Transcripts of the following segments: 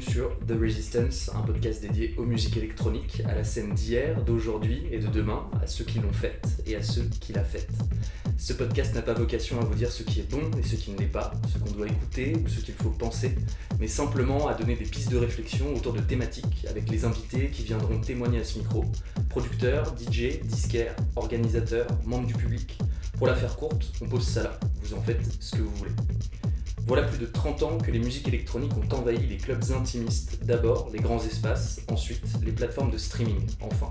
sur The Resistance, un podcast dédié aux musiques électroniques, à la scène d'hier, d'aujourd'hui et de demain, à ceux qui l'ont faite et à ceux qui la fêtent. Ce podcast n'a pas vocation à vous dire ce qui est bon et ce qui ne l'est pas, ce qu'on doit écouter ou ce qu'il faut penser, mais simplement à donner des pistes de réflexion autour de thématiques avec les invités qui viendront témoigner à ce micro, producteurs, DJ, disquaires, organisateurs, membres du public. Pour la faire courte, on pose ça là, vous en faites ce que vous voulez. Voilà plus de 30 ans que les musiques électroniques ont envahi les clubs intimistes, d'abord les grands espaces, ensuite les plateformes de streaming, enfin.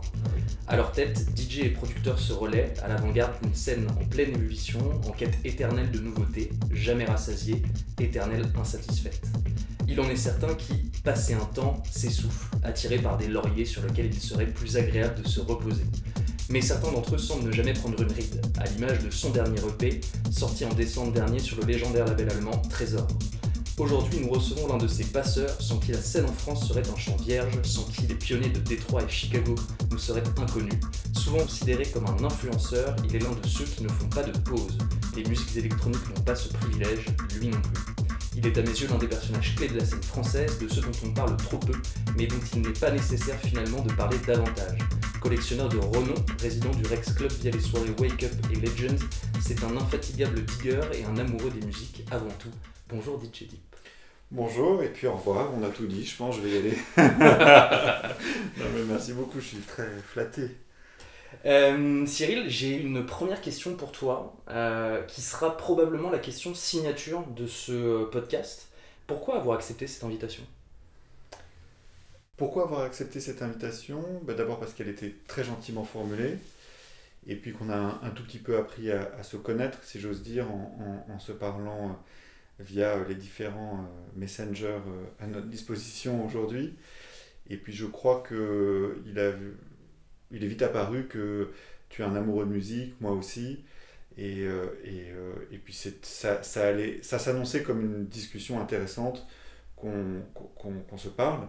À leur tête, DJ et producteurs se relaient à l'avant-garde d'une scène en pleine ébullition, en quête éternelle de nouveautés, jamais rassasiée, éternelle insatisfaite. Il en est certain qui, passé un temps, s'essoufflent, attirés par des lauriers sur lesquels il serait plus agréable de se reposer mais certains d'entre eux semblent ne jamais prendre une ride, à l'image de son dernier EP, sorti en décembre dernier sur le légendaire label allemand Trésor. Aujourd'hui, nous recevons l'un de ces passeurs sans qui la scène en France serait un champ vierge, sans qui les pionniers de Détroit et Chicago nous seraient inconnus. Souvent considéré comme un influenceur, il est l'un de ceux qui ne font pas de pause. Les musiques électroniques n'ont pas ce privilège, lui non plus. Il est à mes yeux l'un des personnages clés de la scène française, de ceux dont on parle trop peu, mais dont il n'est pas nécessaire finalement de parler davantage. Collectionneur de renom, résident du Rex Club via les soirées Wake Up et Legends, c'est un infatigable digger et un amoureux des musiques avant tout. Bonjour DJ Deep. Bonjour et puis au revoir, on a tout dit, je pense, je vais y aller. merci beaucoup, je suis très flatté. Euh, Cyril, j'ai une première question pour toi, euh, qui sera probablement la question signature de ce podcast. Pourquoi avoir accepté cette invitation? Pourquoi avoir accepté cette invitation? Bah, D'abord parce qu'elle était très gentiment formulée, et puis qu'on a un, tout petit peu appris à, se connaître, si j'ose dire, en, se parlant euh, via euh, les différents euh, messengers à notre disposition aujourd'hui. Et puis je crois a, il est vite apparu que tu es un amoureux de musique, moi aussi. Et, puis ça, ça, ça s'annonçait comme une discussion intéressante qu'on se parle.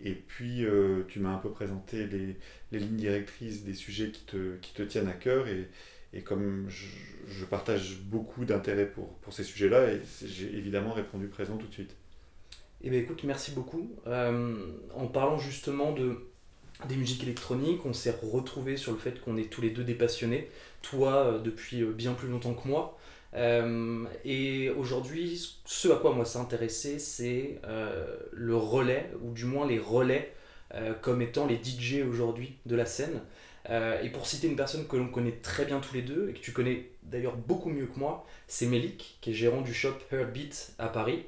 Et puis, euh, tu m'as un peu présenté les, les, lignes directrices des sujets qui te, qui te tiennent à cœur. Et, et comme je, je, partage beaucoup d'intérêt pour, pour ces sujets-là, j'ai évidemment répondu présent tout de suite. Eh bien, écoute, merci beaucoup. Euh, en parlant justement de, des musiques électroniques, on s'est retrouvé sur le fait qu'on est tous les deux des passionnés. Toi, euh, depuis bien plus longtemps que moi. Euh, et aujourd'hui, ce à quoi moi ça intéressé, c'est euh, le relais, ou du moins les relais euh, comme étant les DJ aujourd'hui de la scène. et pour citer une personne que l'on connaît très bien tous les deux, et que tu connais d'ailleurs beaucoup mieux que moi, c'est Melik, qui est gérant du shop Heartbeat à Paris,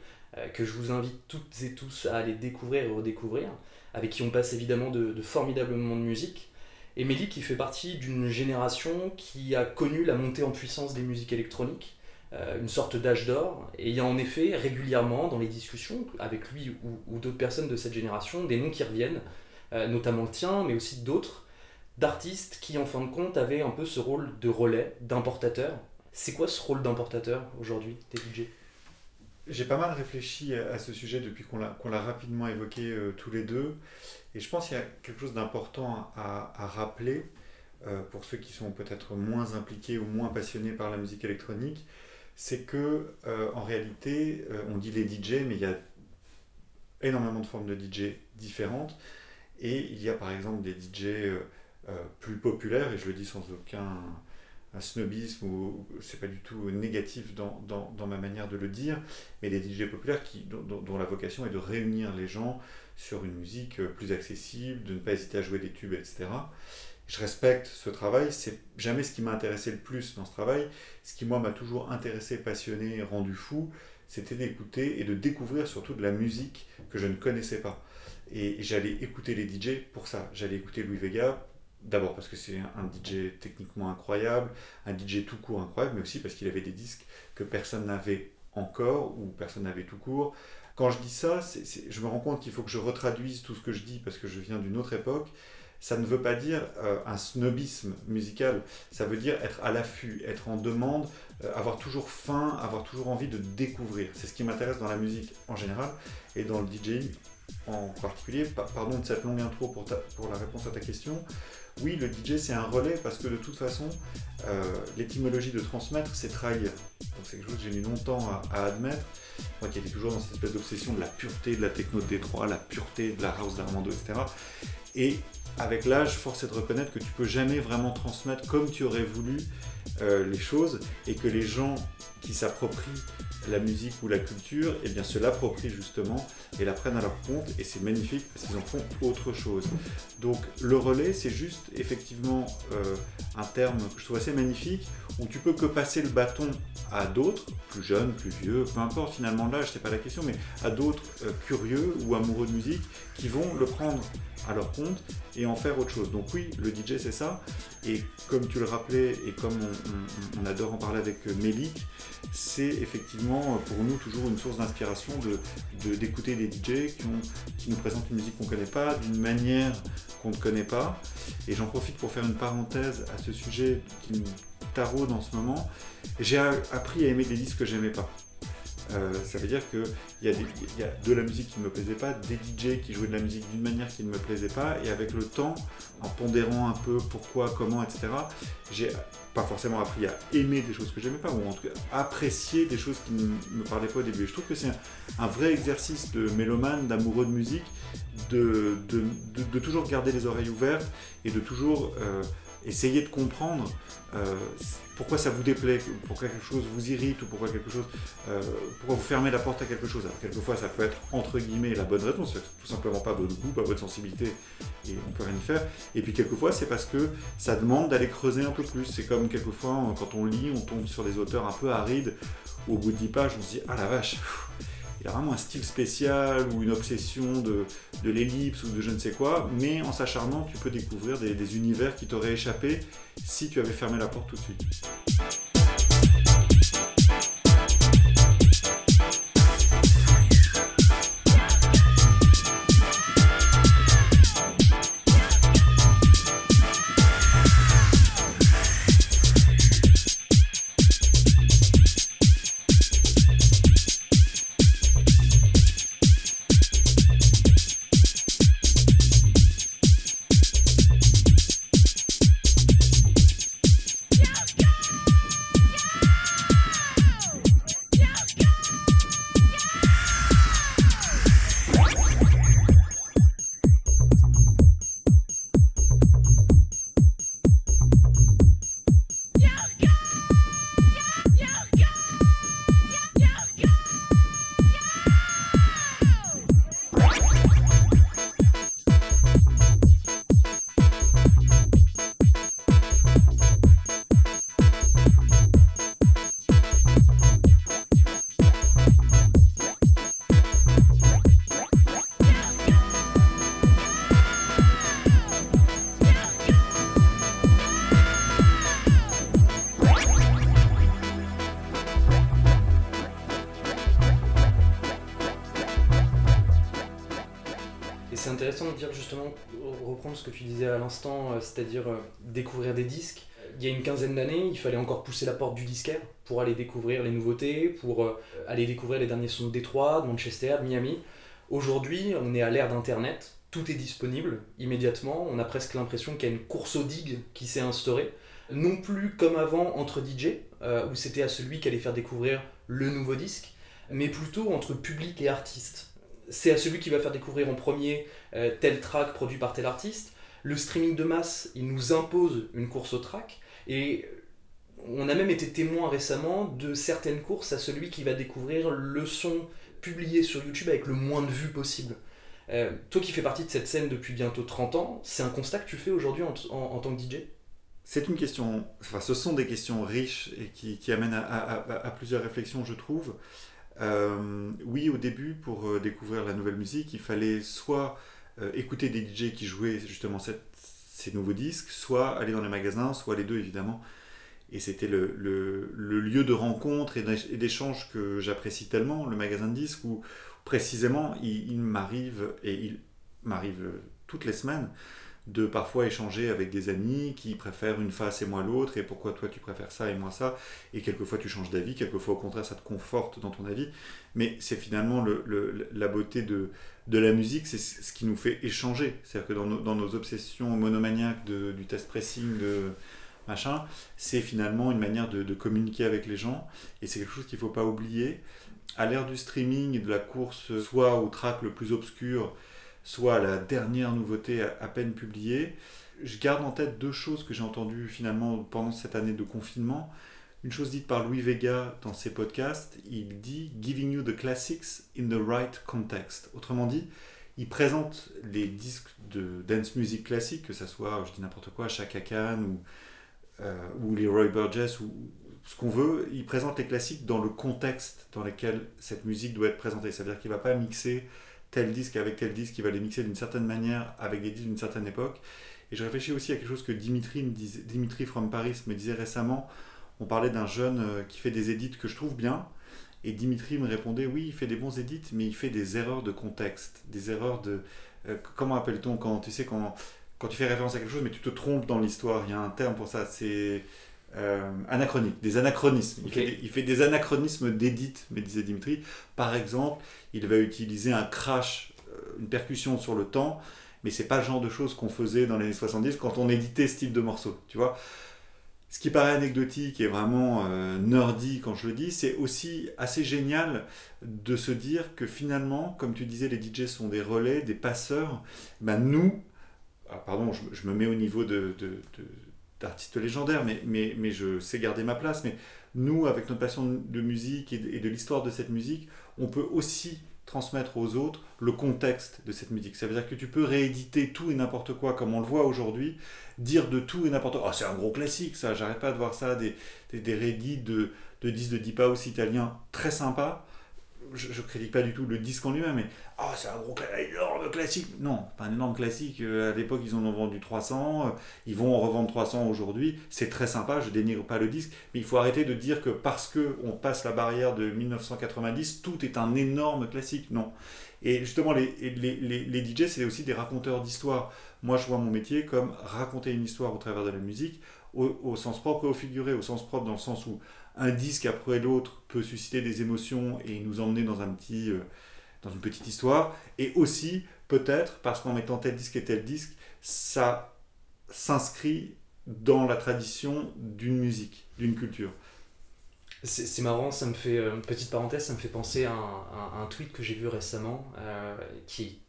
que je vous invite toutes et tous à aller découvrir et redécouvrir, avec qui on passe évidemment de, de formidables moments de musique. Et qui fait partie d'une génération qui a connu la montée en puissance des musiques électroniques, euh, une sorte d'âge d'or, et il y a en effet régulièrement dans les discussions avec lui ou, d'autres personnes de cette génération des noms qui reviennent, euh, notamment le tien, mais aussi d'autres, d'artistes qui en fin de compte avaient un peu ce rôle de relais, d'importateur. C'est quoi ce rôle d'importateur aujourd'hui, des DJ J'ai pas mal réfléchi à ce sujet depuis qu'on l'a rapidement évoqué euh, tous les deux, et je pense qu'il y a quelque chose d'important à, à, rappeler pour ceux qui sont peut-être moins impliqués ou moins passionnés par la musique électronique c'est que euh, en réalité, euh, on dit les DJ, mais il y a énormément de formes de DJ différentes. Et il y a par exemple des DJ euh, plus populaires, et je le dis sans aucun snobisme, ou c'est pas du tout négatif dans, dans, dans, ma manière de le dire, mais des DJ populaires qui, dont, la vocation est de réunir les gens sur une musique plus accessible, de ne pas hésiter à jouer des tubes, etc je respecte ce travail, c'est jamais ce qui m'a intéressé le plus dans ce travail. Ce qui, moi, m'a toujours intéressé, passionné, rendu fou, c'était d'écouter et de découvrir surtout de la musique que je ne connaissais pas. Et j'allais écouter les DJ pour ça. J'allais écouter Louis Vega, d'abord parce que c'est un DJ techniquement incroyable, un DJ tout court incroyable, mais aussi parce qu'il avait des disques que personne n'avait encore ou personne n'avait tout court. Quand je dis ça, je me rends compte qu'il faut que je retraduise tout ce que je dis parce que je viens d'une autre époque ça ne veut pas dire euh, un snobisme musical, ça veut dire être à l'affût, être en demande, euh, avoir toujours faim, avoir toujours envie de découvrir. C'est ce qui m'intéresse dans la musique en général et dans le DJing en particulier. pardon de cette longue intro pour, la réponse à ta question. Oui, le DJ c'est un relais parce que de toute façon, l'étymologie de transmettre c'est trahir. c'est quelque chose que j'ai mis longtemps à, admettre. Moi qui étais toujours dans cette espèce d'obsession de la pureté de la techno de Détroit, la pureté de la house d'Armando, etc. Et avec l'âge, force est de reconnaître que tu peux jamais vraiment transmettre comme tu aurais voulu euh, les choses et que les gens qui s'approprient la musique ou la culture, eh bien se l'approprient justement et la prennent à leur compte et c'est magnifique parce qu'ils en font autre chose. Donc le relais, c'est juste effectivement euh, un terme que je trouve assez magnifique où tu peux que passer le bâton à d'autres, plus jeunes, plus vieux, peu importe finalement l'âge, c'est pas la question, mais à d'autres euh, curieux ou amoureux de musique qui vont le prendre à leur compte et en faire autre chose. Donc oui, le DJ c'est ça. Et comme tu le rappelais et comme on, adore en parler avec Mélik, c'est effectivement pour nous toujours une source d'inspiration d'écouter de, des DJ qui nous présentent une musique qu'on ne connaît pas, d'une manière qu'on ne connaît pas. Et j'en profite pour faire une parenthèse à ce sujet qui me taraude en ce moment. J'ai appris à aimer des disques que j'aimais pas. Euh, ça veut dire qu'il y, a y a de la musique qui ne me plaisait pas, des DJ qui jouaient de la musique d'une manière qui ne me plaisait pas, et avec le temps, en pondérant un peu pourquoi, comment, etc., j'ai pas forcément appris à aimer des choses que j'aimais pas, ou en tout cas apprécier des choses qui ne me parlaient pas au début. je trouve que c'est un, vrai exercice de mélomane, d'amoureux de musique, de, toujours garder les oreilles ouvertes et de toujours euh, essayer de comprendre euh, pourquoi ça vous déplaît, pourquoi quelque chose vous irrite ou pourquoi quelque chose, euh, pourquoi vous fermez la porte à quelque chose. Alors quelquefois ça peut être entre guillemets la bonne réponse, tout simplement pas votre goût, pas votre sensibilité et on peut rien y faire. Et puis quelquefois c'est parce que ça demande d'aller creuser un peu plus. C'est comme quelquefois quand on lit, on tombe sur des auteurs un peu arides, au bout de 10 pages on se dit ah la vache vraiment un style spécial ou une obsession de, l'ellipse ou de je ne sais quoi, mais en s'acharnant, tu peux découvrir des univers qui t'auraient échappé si tu avais fermé la porte tout de suite. Ce que tu disais à l'instant, euh, c'est-à-dire euh, découvrir des disques. Il y a une quinzaine d'années, il fallait encore pousser la porte du disquaire pour aller découvrir les nouveautés, pour euh, aller découvrir les derniers sons de Détroit, de Manchester, de Miami. Aujourd'hui, on est à l'ère d'Internet, tout est disponible immédiatement. On a presque l'impression qu'il y a une course aux digues qui s'est instaurée. Non plus comme avant entre DJ, où c'était à celui qui allait faire découvrir le nouveau disque, mais plutôt entre public et artiste. C'est à celui qui va faire découvrir en premier euh, tel track produit par tel artiste. Le streaming de masse, il nous impose une course au track. Et on a même été témoin récemment de certaines courses à celui qui va découvrir le son publié sur YouTube avec le moins de vues possible. Euh, toi qui fais partie de cette scène depuis bientôt 30 ans, c'est un constat que tu fais aujourd'hui en, tant que DJ c'est une question, enfin ce sont des questions riches et qui, amènent à, plusieurs réflexions, je trouve. Euh, oui, au début, pour découvrir la nouvelle musique, il fallait soit euh, écouter des DJ qui jouaient justement ces nouveaux disques, soit aller dans les magasins, soit les deux évidemment. Et c'était le, lieu de rencontre et d'échange que j'apprécie tellement, le magasin de disques, où précisément il m'arrive, et il m'arrive toutes les semaines, de parfois échanger avec des amis qui préfèrent une face et moi l'autre, et pourquoi toi tu préfères ça et moi ça, et quelquefois tu changes d'avis, quelquefois au contraire ça te conforte dans ton avis, mais c'est finalement le, la beauté de, de la musique, c'est ce qui nous fait échanger, c'est-à-dire que dans nos, dans nos, obsessions monomaniaques de, du test pressing, de, machin, c'est finalement une manière de, communiquer avec les gens, et c'est quelque chose qu'il ne faut pas oublier. À l'ère du streaming et de la course, soit au track le plus obscur, soit la dernière nouveauté à peine publiée, je garde en tête deux choses que j'ai entendues finalement pendant cette année de confinement. Une chose dite par Louis Vega dans ses podcasts, il dit Giving you the classics in the right context. Autrement dit, il présente les disques de dance music classique, que ce soit, je dis n'importe quoi, Chaka Khan ou, euh, ou Leroy Burgess ou ce qu'on veut, il présente les classiques dans le contexte dans lequel cette musique doit être présentée. C'est-à-dire qu'il ne va pas mixer tel disque avec tel disque, il va les mixer d'une certaine manière avec des disques d'une certaine époque. Et je réfléchis aussi à quelque chose que Dimitri, Dimitri from Paris me disait récemment. On parlait d'un jeune euh, qui fait des édits que je trouve bien. Et Dimitri me répondait oui, il fait des bons édits, mais il fait des erreurs de contexte, des erreurs de. Euh, comment appelle-t-on quand tu sais quand, quand tu fais référence à quelque chose, mais tu te trompes dans l'histoire Il y a un terme pour ça, c'est euh, anachronique, des anachronismes. Il, fait des, il, fait des, anachronismes d'édits, me disait Dimitri. Par exemple, il va utiliser un crash, une percussion sur le temps mais c'est pas le genre de choses qu'on faisait dans les années 70 quand on éditait ce type de morceaux, tu vois. Ce qui paraît anecdotique et vraiment euh, nerdy quand je le dis, c'est aussi assez génial de se dire que finalement, comme tu disais, les DJ sont des relais, des passeurs. Ben nous, ah, pardon, je, me mets au niveau de, d'artistes légendaires, mais, mais, mais je sais garder ma place. Mais nous, avec notre passion de musique et de l'histoire de cette musique, on peut aussi transmettre aux autres le contexte de cette musique. Ça veut dire que tu peux rééditer tout et n'importe quoi comme on le voit aujourd'hui, dire de tout et n'importe quoi. Oh, c'est un gros classique ça, j'arrête pas de voir ça, des, des, de, de disques de Deep House italiens très sympas je, ne critique pas du tout le disque en lui-même, mais ah, c'est un énorme classique. Non, pas un énorme classique. Euh, à l'époque, ils en ont vendu 300. Euh, ils vont en revendre 300 aujourd'hui. C'est très sympa, je dénigre pas le disque. Mais il faut arrêter de dire que parce que on passe la barrière de 1990, tout est un énorme classique. Non. Et justement, les, les, les, les DJ, c'est aussi des raconteurs d'histoire. Moi, je vois mon métier comme raconter une histoire au travers de la musique, au, au sens propre et au figuré. Au sens propre, dans le sens où un disque après l'autre peut susciter des émotions et nous emmener dans, un petit, euh, dans une petite histoire. Et aussi, peut-être, parce qu'en mettant tel disque et tel disque, ça s'inscrit dans la tradition d'une musique, d'une culture. C'est marrant, ça me fait, euh, une petite parenthèse, ça me fait penser à un, tweet que j'ai vu récemment euh, qui,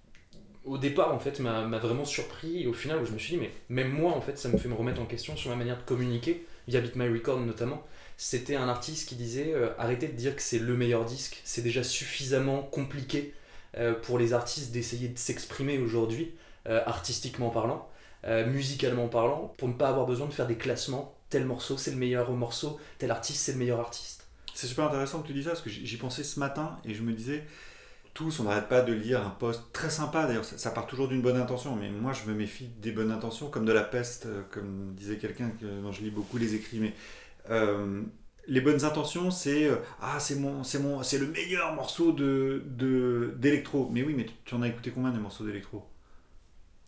au départ, en fait, m'a vraiment surpris et au final, où je me suis dit, mais même moi, en fait, ça me fait me remettre en question sur ma manière de communiquer, via Beat My Record notamment c'était un artiste qui disait euh, arrêtez de dire que c'est le meilleur disque, c'est déjà suffisamment compliqué euh, pour les artistes d'essayer de s'exprimer aujourd'hui, euh, artistiquement parlant, musicalement parlant, pour ne pas avoir besoin de faire des classements. Tel morceau c'est le meilleur morceau, tel artiste c'est le meilleur artiste. C'est super intéressant que tu dis ça parce que j'y pensais ce matin et je me disais tous, on n'arrête pas de lire un post très sympa, d'ailleurs ça, part toujours d'une bonne intention, mais moi je me méfie des bonnes intentions comme de la peste, comme disait quelqu'un dont je lis beaucoup les écrits, mais euh, les bonnes intentions, c'est euh, ah c'est mon c'est mon c'est le meilleur morceau de d'électro. Mais oui, mais tu en as écouté combien des morceaux d'électro?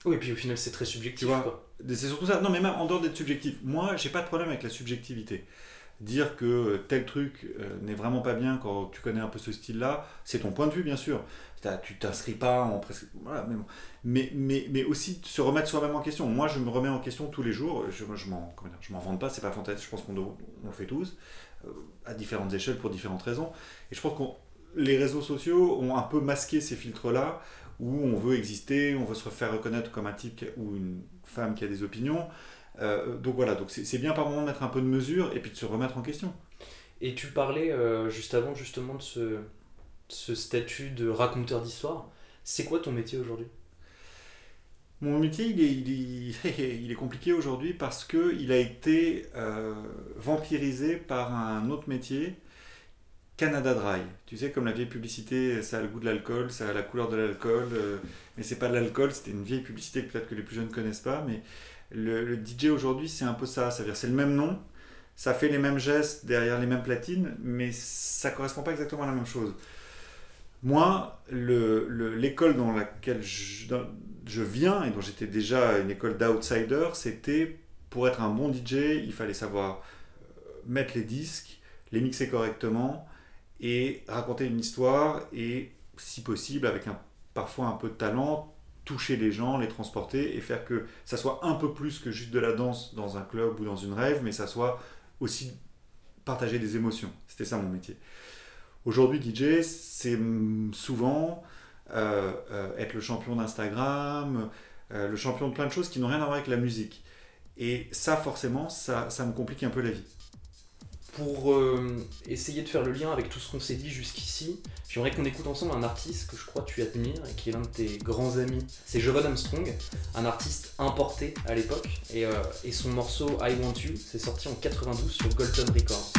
Oui, et puis au final c'est très subjectif. C'est surtout ça. Non, mais même en dehors d'être subjectif, moi j'ai pas de problème avec la subjectivité. Dire que tel truc euh, n'est vraiment pas bien quand tu connais un peu ce style-là, c'est ton point de vue bien sûr tu t'inscris pas en presque. Voilà, mais, mais, mais, mais, aussi se remettre soi-même en question. Moi, je me remets en question tous les jours. Je, je m'en, je m'en vante pas, c'est pas fantastique. Je pense qu'on on le fait tous, euh, à différentes échelles pour différentes raisons. Et je pense que les réseaux sociaux ont un peu masqué ces filtres-là, où on veut exister, on veut se faire reconnaître comme un type ou une femme qui a des opinions. Euh, donc voilà, donc c'est, bien par moment de mettre un peu de mesure et puis de se remettre en question. Et tu parlais euh, juste avant justement de ce, ce statut de raconteur d'histoire. C'est quoi ton métier aujourd'hui? Mon métier, il est, il est, compliqué aujourd'hui parce qu'il a été euh, vampirisé par un autre métier, Canada Dry. Tu sais, comme la vieille publicité, ça a le goût de l'alcool, ça a la couleur de l'alcool, euh, mais c'est pas de l'alcool, c'était une vieille publicité que peut-être que les plus jeunes ne connaissent pas, mais le, DJ aujourd'hui, c'est un peu ça, c'est-à-dire c'est le même nom, ça fait les mêmes gestes derrière les mêmes platines, mais ça correspond pas exactement à la même chose. Moi, l'école dans laquelle je, viens et dont j'étais déjà une école d'outsider, c'était pour être un bon DJ, il fallait savoir euh, mettre les disques, les mixer correctement et raconter une histoire et, si possible, avec un, parfois un peu de talent, toucher les gens, les transporter et faire que ça soit un peu plus que juste de la danse dans un club ou dans une rêve, mais ça soit aussi partager des émotions. C'était ça mon métier. Aujourd'hui, DJ, c'est souvent euh, euh, être le champion d'Instagram, euh, le champion de plein de choses qui n'ont rien à voir avec la musique. Et ça, forcément, ça, ça me complique un peu la vie. Pour euh, essayer de faire le lien avec tout ce qu'on s'est dit jusqu'ici, j'aimerais qu'on écoute ensemble un artiste que je crois tu admires et qui est l'un de tes grands amis. C'est Jovan Armstrong, un artiste importé à l'époque, et, euh, son morceau I Want You, c'est sorti en 92 sur Golden Records.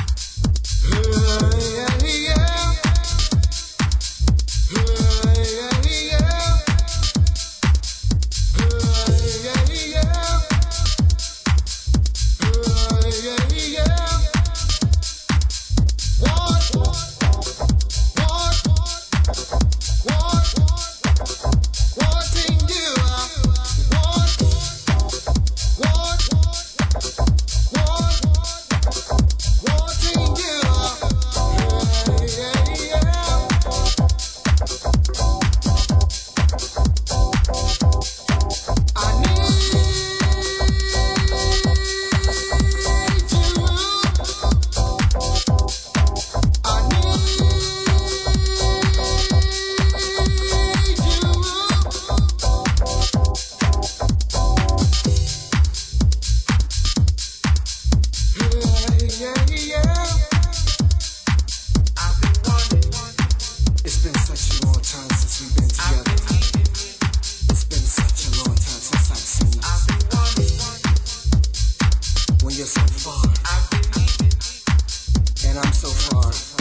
You're so far, and I'm so far,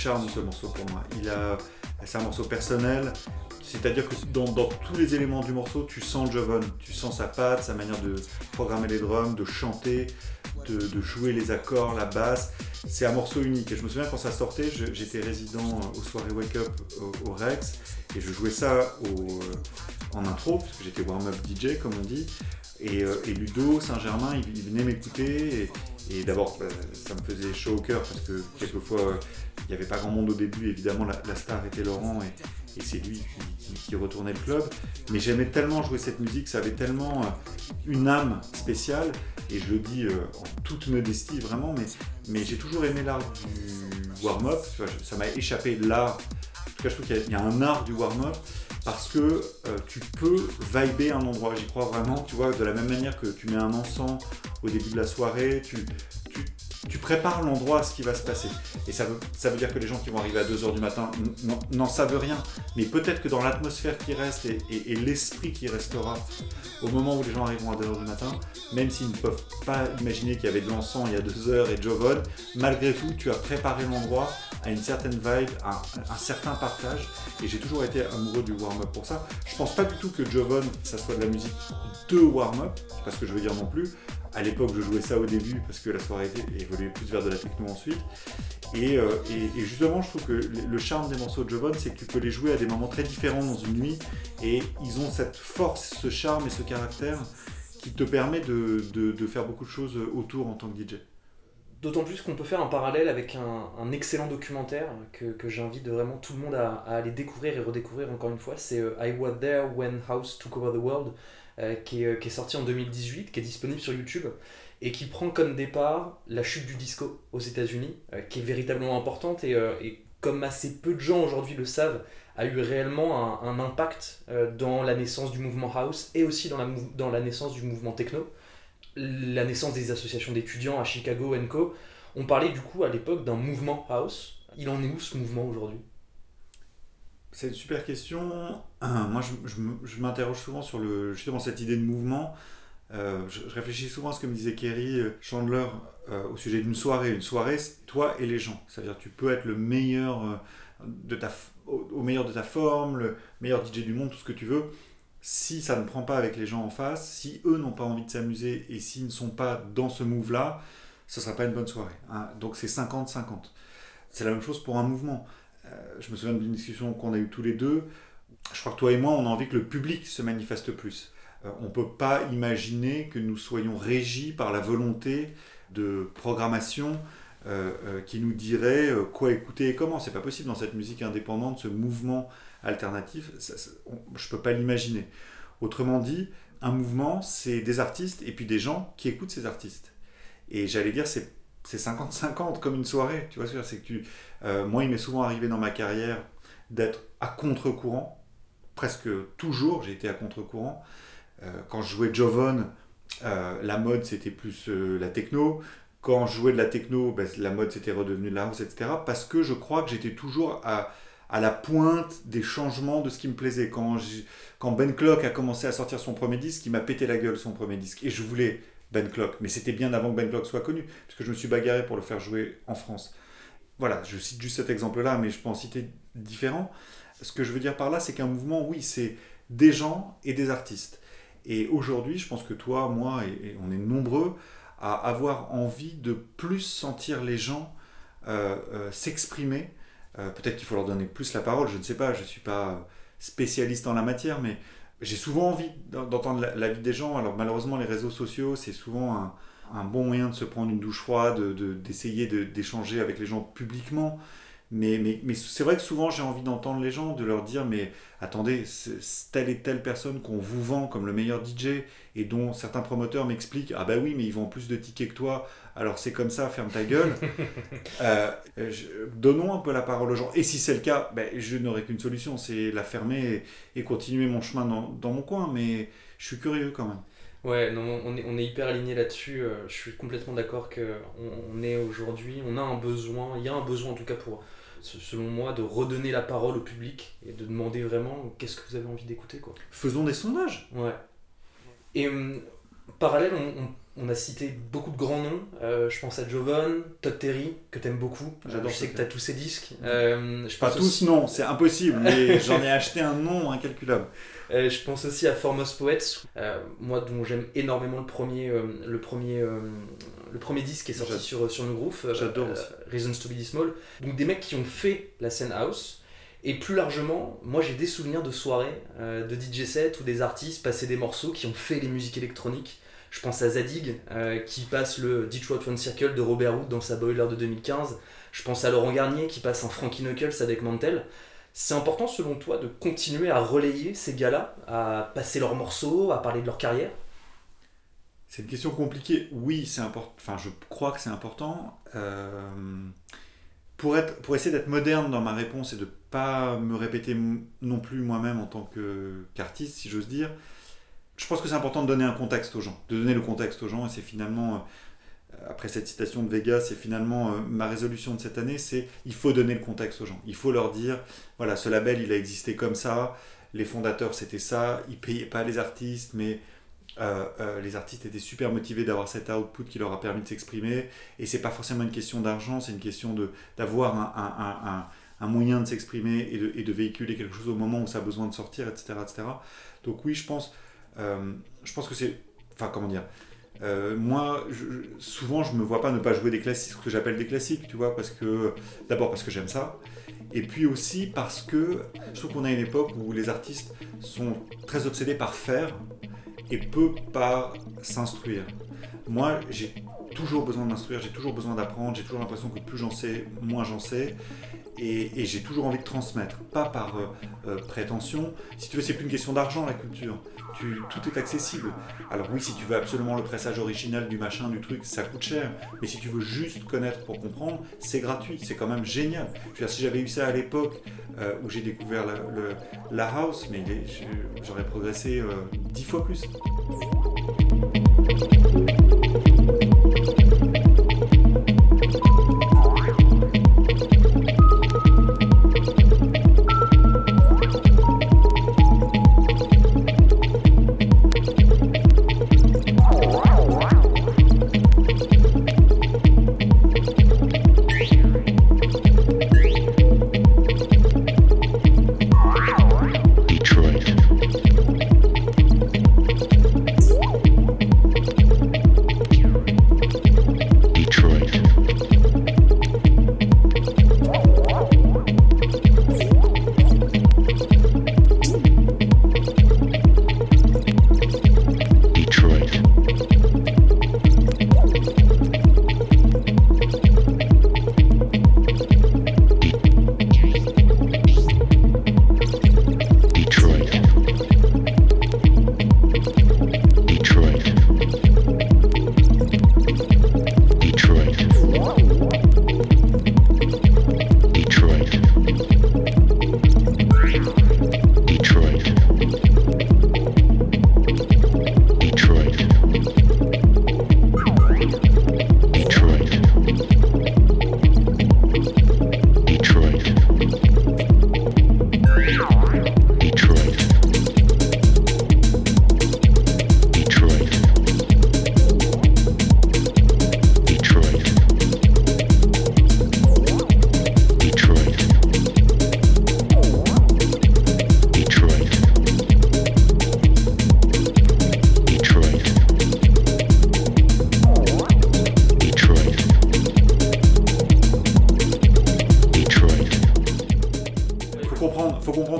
charme ce morceau pour moi. C'est un morceau personnel. C'est-à-dire que dans, tous les éléments du morceau, tu sens Jovan, tu sens sa patte, sa manière de programmer les drums, de chanter, de, jouer les accords, la basse. C'est un morceau unique. Et je me souviens quand ça sortait, j'étais résident aux soirées Wake Up au, Rex et je jouais ça euh, en intro, parce que j'étais warm-up DJ comme on dit. Et, euh, et Ludo, Saint-Germain, il, il venait m'écouter. Et, d'abord, euh, ça me faisait chaud au cœur parce que quelquefois, euh, il n'y avait pas grand monde au début. Évidemment, la, star était Laurent et, c'est lui qui, retournait le club. Mais j'aimais tellement jouer cette musique, ça avait tellement une âme spéciale. Et je le dis en toute modestie, vraiment, mais, j'ai toujours aimé l'art du warm-up. Ça m'a échappé l'art. En tout cas, je trouve qu'il y, a un art du warm-up parce que euh, tu peux vibrer un endroit. J'y crois vraiment. Tu vois, de la même manière que tu mets un encens au début de la soirée, tu, tu, prépares l'endroit à ce qui va se passer. Et ça veut, dire que les gens qui vont arriver à 2h du matin n'en- savent rien. Mais peut-être que dans l'atmosphère qui reste et, l'esprit qui restera au moment où les gens arriveront à 2h du matin, même s'ils ne peuvent pas imaginer qu'il y avait de l'encens il y a 2h et Jovon, malgré tout, tu as préparé l'endroit à une certaine vibe, à un, un certain partage. Et j'ai toujours été amoureux du warm-up pour ça. Je pense pas du tout que Jovon, ça soit de la musique de warm-up, c'est pas ce que je veux dire non plus. À l'époque, je jouais ça au début parce que la soirée évoluait plus vers de la techno ensuite. Et, euh, et- justement, je trouve que le charme des morceaux de Jovon, c'est que tu peux les jouer à des moments très différents dans une nuit. Et ils ont cette force, ce charme et ce caractère qui te permet de, faire beaucoup de choses autour en tant que DJ. D'autant plus qu'on peut faire un parallèle avec un, excellent documentaire que, que j'invite vraiment tout le monde à, à aller découvrir et redécouvrir encore une fois. C'est euh, I Was There When House Took Over the World, euh, qui, est, euh, qui sorti en 2018, qui est disponible sur YouTube et qui prend comme départ la chute du disco aux États-Unis, euh, qui est véritablement importante et, comme assez peu de gens aujourd'hui le savent, a eu réellement un, impact dans la naissance du mouvement house et aussi dans la, mou- dans la naissance du mouvement techno la naissance des associations d'étudiants à Chicago Co. On parlait du coup à l'époque d'un mouvement house. Il en est où ce mouvement aujourd'hui? C'est une super question. Moi, je, m'interroge souvent sur le, justement cette idée de mouvement. Euh, je, réfléchis souvent à ce que me disait Kerry euh, Chandler euh, au sujet d'une soirée. Une soirée, c'est toi et les gens. C'est-à-dire tu peux être le meilleur de ta, au meilleur de ta forme, le meilleur DJ du monde, tout ce que tu veux. Si ça ne prend pas avec les gens en face, si eux n'ont pas envie de s'amuser et s'ils ne sont pas dans ce move-là, ce ne sera pas une bonne soirée. hein. Donc c'est 50-50. C'est la même chose pour un mouvement. Euh, je me souviens d'une discussion qu'on a eue tous les deux. Je crois que toi et moi, on a envie que le public se manifeste plus. Euh, on ne peut pas imaginer que nous soyons régis par la volonté de programmation euh, qui nous dirait quoi écouter et comment. C'est pas possible dans cette musique indépendante, ce mouvement alternatif. ça- ça- je peux pas l'imaginer. Autrement dit, un mouvement, c'est des artistes et puis des gens qui écoutent ces artistes. Et j'allais dire, c'est c'est 50-50 comme une soirée. Tu vois ce que c'est que tu, euh, moi, il m'est souvent arrivé dans ma carrière d'être à contre-courant. Presque toujours, j'ai été à contre-courant. Euh, quand je jouais Jovon, euh, la mode, c'était plus la techno. Quand je jouais de la techno, ben, la mode, c'était redevenu de la house, etc. Parce que je crois que j'étais toujours à, la pointe des changements de ce qui me plaisait. Quand, quand Ben Clock a commencé à sortir son premier disque, il m'a pété la gueule son premier disque. Et je voulais Ben Clock. Mais c'était bien avant que Ben Clock soit connu, parce que je me suis bagarré pour le faire jouer en France. Voilà, je cite juste cet exemple-là, mais je peux en citer différents. Ce que je veux dire par là, c'est qu'un mouvement, oui, c'est des gens et des artistes. Et aujourd'hui, je pense que toi, moi, et, on est nombreux à avoir envie de plus sentir les gens euh, euh, s'exprimer. Euh, Peut-être qu'il faut leur donner plus la parole, je ne sais pas, je ne suis pas spécialiste en la matière, mais j'ai souvent envie d'en- d'entendre la, la vie des gens. Alors malheureusement, les réseaux sociaux, c'est souvent un, un bon moyen de se prendre une douche froide, de- de- d'essayer de, d'échanger avec les gens publiquement. Mais, mais, mais c'est vrai que souvent j'ai envie d'entendre les gens, de leur dire mais attendez, telle et telle personne qu'on vous vend comme le meilleur DJ et dont certains promoteurs m'expliquent ah bah oui mais ils vendent plus de tickets que toi, alors c'est comme ça, ferme ta gueule. Euh, je- donnons un peu la parole aux gens. Et si c'est le cas, ben, je n'aurai qu'une solution, c'est la fermer et, et continuer mon chemin dans, dans mon coin. Mais je suis curieux quand même. Ouais, non, on est, on est hyper aligné là-dessus. euh, Je suis complètement d'accord que on, est aujourd'hui, on a un besoin, il y a un besoin en tout cas pour, se- selon moi, de redonner la parole au public et de demander vraiment qu'est-ce que vous avez envie d'écouter quoi. Faisons des sondages. Ouais. Et hum, parallèle, on, on- on a cité beaucoup de grands noms. Euh, je pense à Jovan, Todd Terry, que t'aimes beaucoup. J'adore Je sais que t'as tous ses disques. Euh, je Pas pense tous, aussi- non, c'est impossible. Mais j'en ai acheté un nom incalculable. Euh, je pense aussi à Foremost Poets, euh, moi dont j'aime énormément le premier, euh, le premier, le premier disque qui est sorti sur, sur J'adore euh, aussi. Reasons to be this small. Donc des mecs qui ont fait la scène house. Et plus largement, moi j'ai des souvenirs de soirées, de DJ set où des artistes passaient des morceaux qui ont fait les musiques électroniques. Je pense à Zadig qui passe le Detroit One Circle de Robert Hood dans sa boiler de 2015. Je pense à Laurent Garnier qui passe un Frankie Knuckles avec Mantel. C'est important selon toi de continuer à relayer ces gars-là, à passer leurs morceaux, à parler de leur carrière? C'est une question compliquée. Oui, c'est important. Enfin, je crois que c'est important. Euh, pour, être, pour essayer d'être moderne dans ma réponse et de pas me répéter non plus moi-même en tant qu'artiste, si j'ose dire, je pense que c'est important de donner un contexte aux gens, de donner le contexte aux gens. Et c'est finalement après cette citation de Vegas, et finalement euh, ma résolution de cette année, c'est il faut donner le contexte aux gens. Il faut leur dire, voilà, ce label, il a existé comme ça, les fondateurs, c'était ça, ils payaient pas les artistes, mais euh, euh, les artistes étaient super motivés d'avoir cet output qui leur a permis de s'exprimer, et c'est pas forcément une question d'argent, c'est une question d'avoir un, un, moyen de s'exprimer et de, de véhiculer quelque chose au moment où ça a besoin de sortir, etc. etc. Donc oui, je pense, je pense que c'est... Enfin, comment dire euh, moi, je- souvent, je me vois pas ne pas jouer des classiques, ce que j'appelle des classiques, tu vois, parce que d'abord parce que j'aime ça, et puis aussi parce que je trouve qu'on a une époque où les artistes sont très obsédés par faire et peu par s'instruire. Moi, j'ai toujours besoin de m'instruire, j'ai toujours besoin d'apprendre, j'ai toujours l'impression que plus j'en sais, moins j'en sais. Et, j'ai toujours envie de transmettre, pas par euh, euh, prétention. Si tu veux, c'est plus une question d'argent la culture. Tu- tout est accessible. Alors oui, si tu veux absolument le pressage original du machin, du truc, ça coûte cher. Mais si tu veux juste connaître pour comprendre, c'est gratuit. C'est quand même génial. Je veux dire, si j'avais eu ça à l'époque euh, où j'ai découvert la, house, mais j'aurais progressé dix fois plus.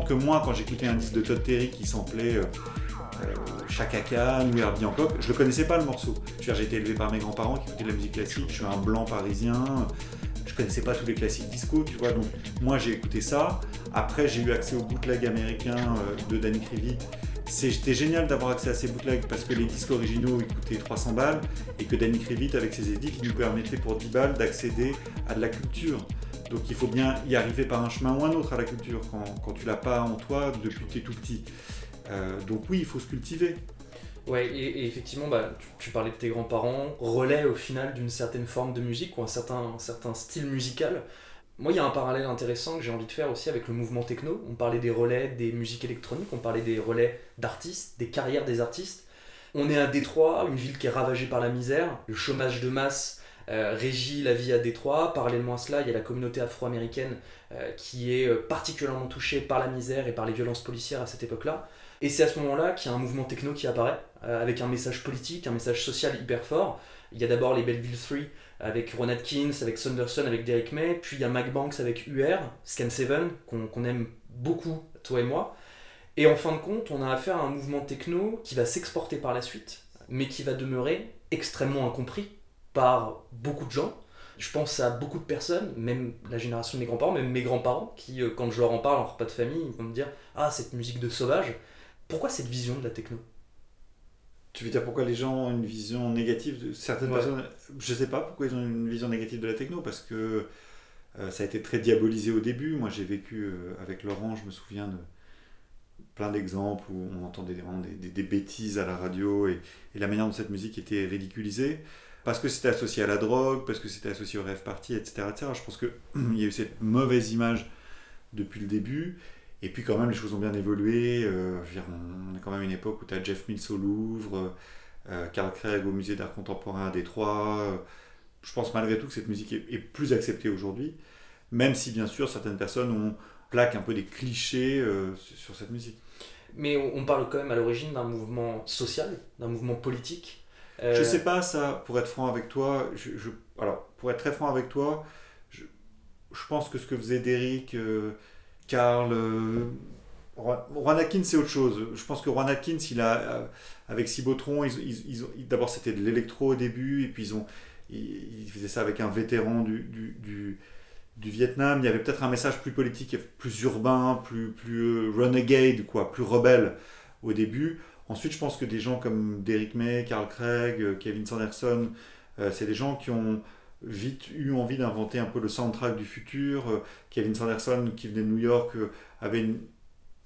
Que moi, quand j'écoutais un disque de Todd Terry qui s'appelait euh, euh, Chaka Khan ou Herbie Hancock, je le connaissais pas le morceau. J'ai été élevé par mes grands-parents qui écoutaient de la musique classique, je suis un blanc parisien, je connaissais pas tous les classiques disco, tu vois. Donc moi j'ai écouté ça. Après j'ai eu accès au bootleg américain euh, de Danny Krivit. C'était génial d'avoir accès à ces bootlegs parce que les disques originaux coûtaient 300 balles et que Danny Krivit avec ses édits il nous permettait pour 10 balles d'accéder à de la culture. Donc il faut bien y arriver par un chemin ou un autre à la culture quand, tu l'as pas en toi depuis que tu es tout petit. Euh, donc oui, il faut se cultiver. Ouais, et, effectivement, bah, tu, tu parlais de tes grands-parents, relais au final d'une certaine forme de musique ou un certain, un certain style musical. Moi, il y a un parallèle intéressant que j'ai envie de faire aussi avec le mouvement techno. On parlait des relais des musiques électroniques, on parlait des relais d'artistes, des carrières des artistes. On est à Détroit, une ville qui est ravagée par la misère, le chômage de masse euh, régit la vie à Détroit. Parallèlement à cela, il y a la communauté afro-américaine euh, qui est euh, particulièrement touchée par la misère et par les violences policières à cette époque-là. Et c'est à ce moment-là qu'il y a un mouvement techno qui apparaît, euh, avec un message politique, un message social hyper fort. Il y a d'abord les Belleville 3 avec Ron Atkins, avec Sanderson, avec Derek May, puis il y a Mac Banks avec UR, Scan 7, qu'on qu'on aime beaucoup, toi et moi. Et en fin de compte, on a affaire à un mouvement techno qui va s'exporter par la suite, mais qui va demeurer extrêmement incompris par beaucoup de gens. Je pense à beaucoup de personnes, même la génération de mes grands-parents, même mes grands-parents, qui, euh, quand je leur en parle en repas de famille, ils vont me dire Ah, cette musique de sauvage. Pourquoi cette vision de la techno? Tu veux dire pourquoi les gens ont une vision négative de certaines Ouais. personnes? Je sais pas pourquoi ils ont une vision négative de la techno parce que euh, ça a été très diabolisé au début. Moi j'ai vécu euh, avec Laurent, je me souviens de plein d'exemples où on entendait vraiment des, des- des bêtises à la radio et, et la manière dont cette musique était ridiculisée. Parce que c'était associé à la drogue, parce que c'était associé au rêve party, etc., etc. Je pense qu'il y a eu cette mauvaise image depuis le début. Et puis quand même, les choses ont bien évolué. Euh, on est quand même une époque où tu as Jeff Mills au Louvre, euh, Carl Craig au Musée d'art contemporain à Détroit. Euh, je pense malgré tout que cette musique est, plus acceptée aujourd'hui, même si bien sûr certaines personnes ont plaquent un peu des clichés euh, sur cette musique. Mais on parle quand même à l'origine d'un mouvement social, d'un mouvement politique. Euh, Je sais pas ça, pour être franc avec toi. Je, alors, pour être très franc avec toi, je, je pense que ce que faisait Derrick, euh, Karl, euh, Juan Atkins, c'est autre chose. Je pense que Juan Atkins, il a, euh, avec Cibotron, ils, ils- ils d'abord c'était de l'électro au début, et puis ils ont, ils faisaient ça avec un vétéran du, du, du, du Vietnam. Il y avait peut-être un message plus politique, plus urbain, plus, plus euh, renegade, quoi, plus rebelle au début. Ensuite, je pense que des gens comme Derrick May, Carl Craig, euh, Kevin Sanderson, euh, c'est des gens qui ont vite eu envie d'inventer un peu le soundtrack du futur. Euh, Kevin Sanderson, qui venait de New York, avait une,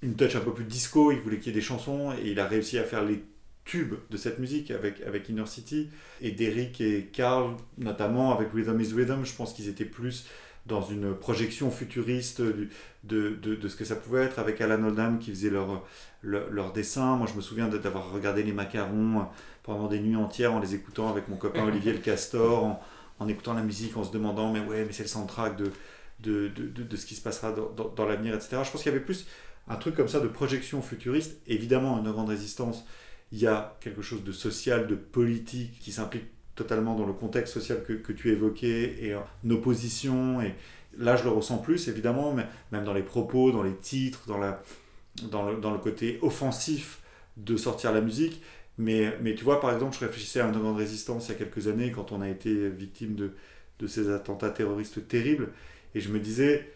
une touch un peu plus disco, il voulait qu'il y ait des chansons, et il a réussi à faire les tubes de cette musique avec, avec Inner City. Et Derrick et Carl, notamment avec Rhythm is Rhythm, je pense qu'ils étaient plus dans une projection futuriste de, de, de ce que ça pouvait être, avec Alan Oldham qui faisait leur, leur, dessin. Moi, je me souviens d'avoir regardé les macarons pendant des nuits entières en les écoutant avec mon copain Olivier le Castor, en, en écoutant la musique, en se demandant, mais ouais, mais c'est le soundtrack de, de, de ce qui se passera dans, dans, dans l'avenir, etc. Je pense qu'il y avait plus un truc comme ça de projection futuriste. Évidemment, une grande résistance, il y a quelque chose de social, de politique qui s'implique totalement dans le contexte social que, tu évoquais et en opposition. Et là, je le ressens plus, évidemment, mais même dans les propos, dans les titres, dans, la, dans, le, côté offensif de sortir la musique. Mais, mais tu vois, par exemple, je réfléchissais à une grande résistance il y a quelques années quand on a été victime de, de ces attentats terroristes terribles. Et je me disais,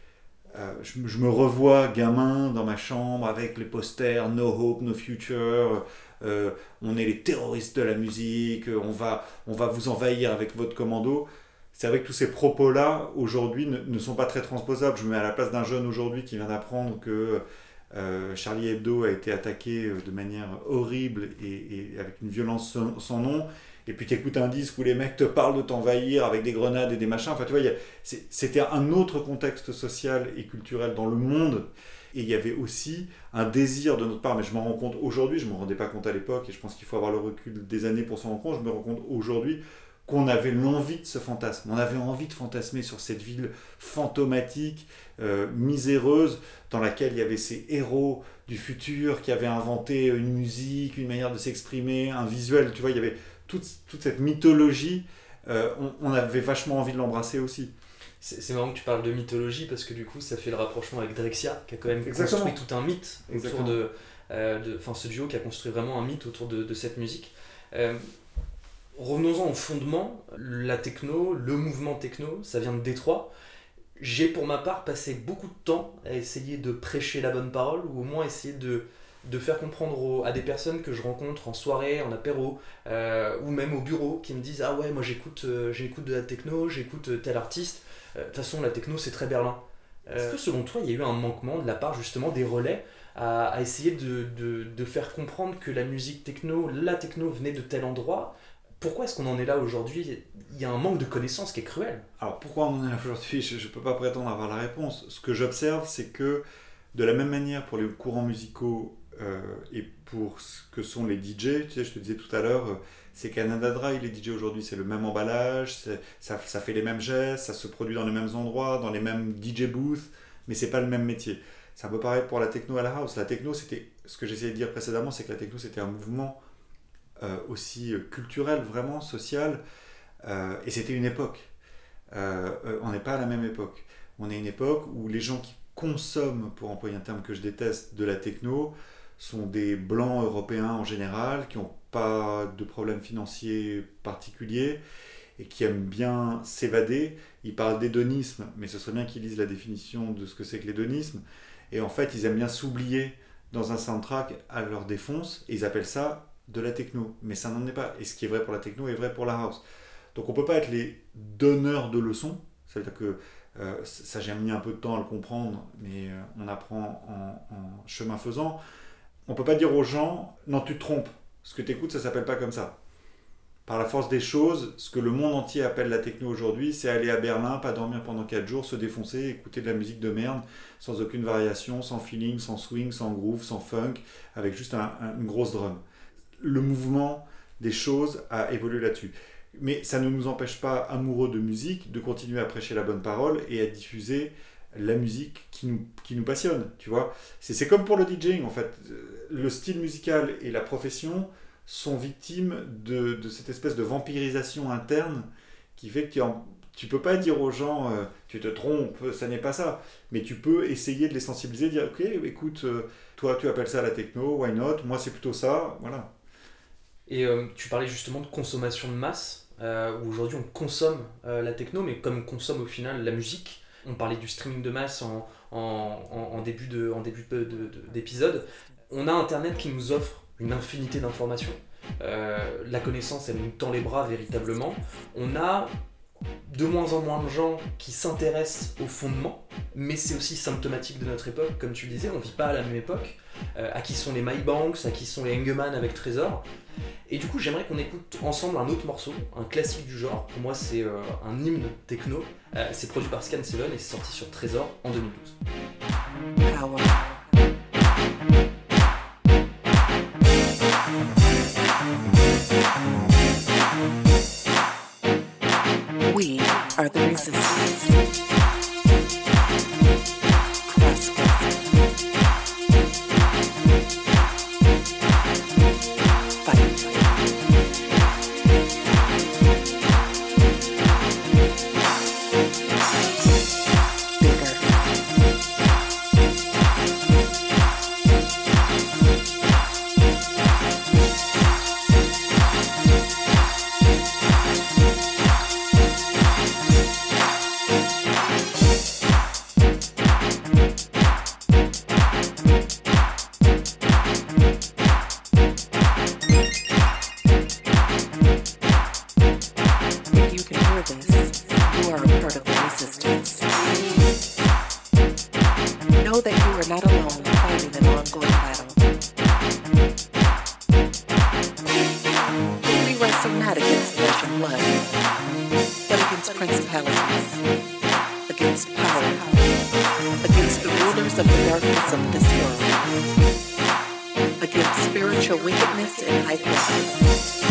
euh, je me revois gamin dans ma chambre avec les posters No Hope, No Future. Euh, on est les terroristes de la musique. On va, on va vous envahir avec votre commando. C'est vrai que tous ces propos-là, aujourd'hui, ne, sont pas très transposables. Je me mets à la place d'un jeune aujourd'hui qui vient d'apprendre que euh, Charlie Hebdo a été attaqué euh, de manière horrible et, avec une violence sans, sans nom. Et puis tu écoutes un disque où les mecs te parlent de t'envahir avec des grenades et des machins. Enfin, tu vois, c'était un autre contexte social et culturel dans le monde. Et il y avait aussi un désir de notre part, mais je m'en rends compte aujourd'hui, je ne me rendais pas compte à l'époque, et je pense qu'il faut avoir le recul des années pour s'en rendre compte, je me rends compte aujourd'hui qu'on avait l'envie de ce fantasme. On avait envie de fantasmer sur cette ville fantomatique, euh, miséreuse, dans laquelle il y avait ces héros du futur qui avaient inventé une musique, une manière de s'exprimer, un visuel, tu vois, il y avait toute, toute cette mythologie, euh, on avait vachement envie de l'embrasser aussi. C'est marrant que tu parles de mythologie parce que du coup ça fait le rapprochement avec Drexia qui a quand même Exactement. construit tout un mythe autour de, euh, de- enfin ce duo qui a construit vraiment un mythe autour de, de cette musique. Euh, Revenons-en au fondement, la techno, le mouvement techno, ça vient de Détroit. J'ai pour ma part passé beaucoup de temps à essayer de prêcher la bonne parole ou au moins essayer de, de faire comprendre aux- à des personnes que je rencontre en soirée, en apéro euh, ou même au bureau qui me disent Ah ouais, moi j'écoute euh, j'écoute de la techno, j'écoute tel artiste. Euh, De toute façon, la techno, c'est très Berlin. Est-ce que selon toi, il y a eu un manquement de la part justement des relais à, à essayer de, de- de faire comprendre que la musique techno, la techno venait de tel endroit? Pourquoi est-ce qu'on en est là aujourd'hui? Il y a un manque de connaissances qui est cruel. Alors pourquoi on en est là aujourd'hui? Je ne peux pas prétendre avoir la réponse. Ce que j'observe, c'est que de la même manière pour les courants musicaux euh, et pour ce que sont les DJ, tu sais, je te disais tout à l'heure, euh, c'est Canada Dry, les DJ aujourd'hui, c'est le même emballage, ça, ça fait les mêmes gestes, ça se produit dans les mêmes endroits, dans les mêmes DJ booths, mais c'est pas le même métier. C'est un peu pareil pour la techno à la house. La techno, c'était ce que j'essayais de dire précédemment, c'est que la techno, c'était un mouvement euh, aussi euh, culturel, vraiment social, euh, et c'était une époque. On n'est pas à la même époque. On est une époque où les gens qui consomment, pour employer un terme que je déteste, de la techno, sont des blancs européens en général, qui n'ont pas de problèmes financiers particuliers et qui aiment bien s'évader. Ils parlent d'hédonisme, mais ce serait bien qu'ils lisent la définition de ce que c'est que l'hédonisme. Et en fait, ils aiment bien s'oublier dans un soundtrack à leur défonce, et ils appellent ça de la techno. Mais ça n'en est pas. Et ce qui est vrai pour la techno est vrai pour la house. Donc on peut pas être les donneurs de leçons. C'est-à-dire que euh, ça j'ai mis un peu de temps à le comprendre, mais euh, on apprend en, en chemin faisant. On peut pas dire aux gens, non tu te trompes, ce que tu écoutes ça s'appelle pas comme ça. par la force des choses, ce que le monde entier appelle la techno aujourd'hui, c'est aller à Berlin, pas dormir pendant 4 jours, se défoncer, écouter de la musique de merde, sans aucune variation, sans feeling, sans swing, sans groove, sans funk, avec juste un- un- une grosse drum. Le mouvement des choses a évolué là-dessus. Mais ça ne nous empêche pas, amoureux de musique, de continuer à prêcher la bonne parole et à diffuser la musique qui nous, qui nous passionne, tu vois. C'est comme pour le DJing, en fait. Le style musical et la profession sont victimes de, cette espèce de vampirisation interne qui fait que tu, en- peux pas dire aux gens euh, tu te trompes, ça n'est pas ça. Mais tu peux essayer de les sensibiliser, dire ok, écoute, euh, toi tu appelles ça la techno, why not Moi c'est plutôt ça, voilà. Et euh, tu parlais justement de consommation de masse, où aujourd'hui on consomme la techno, mais comme on consomme au final la musique, on parlait du streaming de masse en, début d'épisode, on a Internet qui nous offre une infinité d'informations. Euh, la connaissance, elle nous tend les bras véritablement. On a de moins en moins de gens qui s'intéressent au fondement, mais c'est aussi symptomatique de notre époque, comme tu le disais, on vit pas à la même époque. Euh, à qui sont les My Banks, à qui sont les Engeman avec Trésor. Et du coup, j'aimerais qu'on écoute ensemble un autre morceau, un classique du genre. Pour moi, c'est euh, un hymne techno. C'est produit par Scan 7 et c'est sorti sur Trésor en 2012. power. We not alone fighting an against blood, against principalities, against power, against the rulers of the darkness of this world, against spiritual wickedness in high places.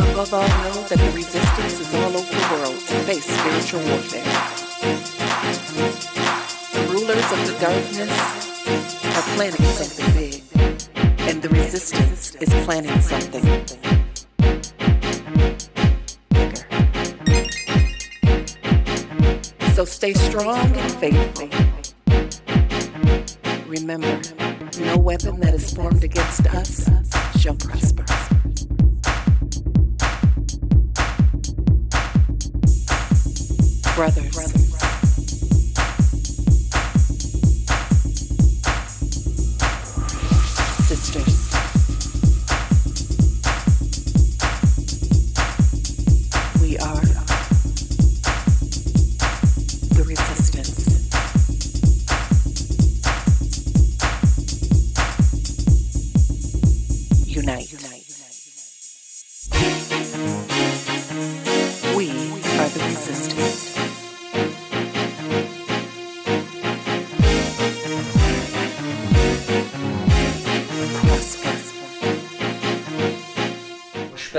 Above all, know that the resistance face spiritual warfare. The rulers of the darkness are planning something big, and the resistance is planning something. So stay strong and faithful. Remember, no weapon that is formed against us shall prosper. brothers. brothers.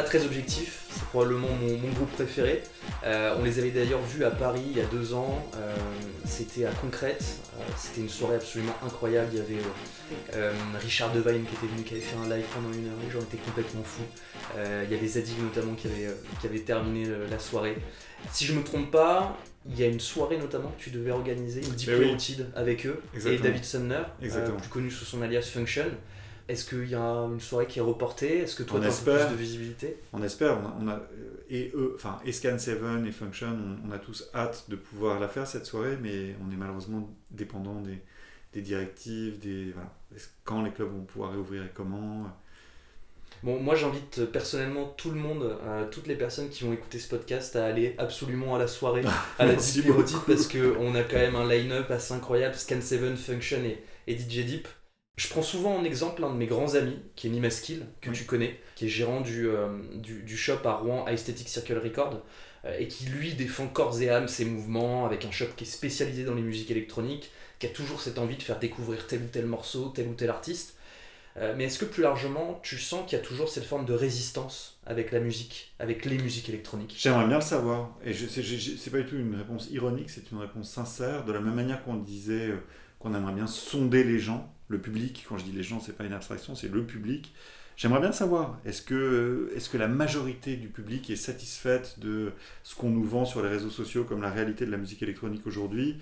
Pas très objectif, c'est probablement mon, mon groupe préféré. Euh, on les avait d'ailleurs vus à Paris il y a deux ans, euh, c'était à Concrète, Euh, c'était une soirée absolument incroyable. Il y avait Richard Devine qui était venu, qui avait fait un live pendant une heure, les gens étaient complètement fous. Euh, il y avait Zadig notamment qui avait, qui avait terminé le- la soirée. Si je me trompe pas, il y a une soirée notamment que tu devais organiser, une Eh oui. Avec eux Exactement. et David Sumner, plus connu sous son alias Function. Est-ce qu'il y a une soirée qui est reportée? Est-ce que toi tu as espère. plus de visibilité? On espère, on a, on a, euh, et eux, enfin, et Scan 7 et Function, on, on a tous hâte de pouvoir la faire cette soirée, mais on est malheureusement dépendant des, des directives, des, voilà, quand les clubs vont pouvoir réouvrir et comment? Bon, moi j'invite euh, personnellement tout le monde, euh, toutes les personnes qui vont écouter ce podcast à aller absolument à la soirée, à la beaucoup. parce qu'on a quand même un line-up assez incroyable Scan 7, Function et, et DJ Deep. Je prends souvent en exemple un de mes grands amis, qui est Nimaskill, que Oui. tu connais, qui est gérant du, euh, du, du shop à Rouen Aesthetic Circle Record, euh, et qui lui défend corps et âme ses mouvements avec un shop qui est spécialisé dans les musiques électroniques, qui a toujours cette envie de faire découvrir tel ou tel morceau, tel ou tel artiste. Euh, mais est-ce que plus largement, tu sens qu'il y a toujours cette forme de résistance avec la musique, avec les musiques électroniques? J'aimerais bien le savoir. Et c'est pas du tout une réponse ironique, c'est une réponse sincère. De la même manière qu'on disait qu'on aimerait bien sonder les gens, le public. Quand je dis les gens, c'est pas une abstraction, c'est le public. J'aimerais bien savoir, est-ce que, est-ce que la majorité du public est satisfaite de ce qu'on nous vend sur les réseaux sociaux comme la réalité de la musique électronique aujourd'hui?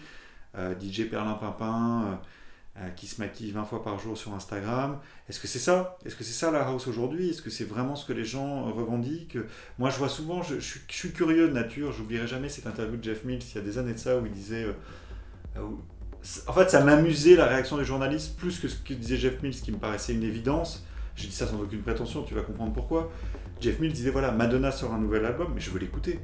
Euh, DJ Perlin Pimpin euh, euh, qui se maquille 20 fois par jour sur Instagram. Est-ce que c'est ça? Est-ce que c'est ça la house aujourd'hui? Est-ce que c'est vraiment ce que les gens revendiquent? Moi, je vois souvent, je, suis, curieux de nature, j'oublierai jamais cette interview de Jeff Mills il y a des années de ça où il disait. En fait, ça m'amusait la réaction des journalistes plus que ce que disait Jeff Mills, qui me paraissait une évidence. Je dis ça sans aucune prétention, tu vas comprendre pourquoi. Jeff Mills disait voilà, Madonna sort un nouvel album, mais je veux l'écouter.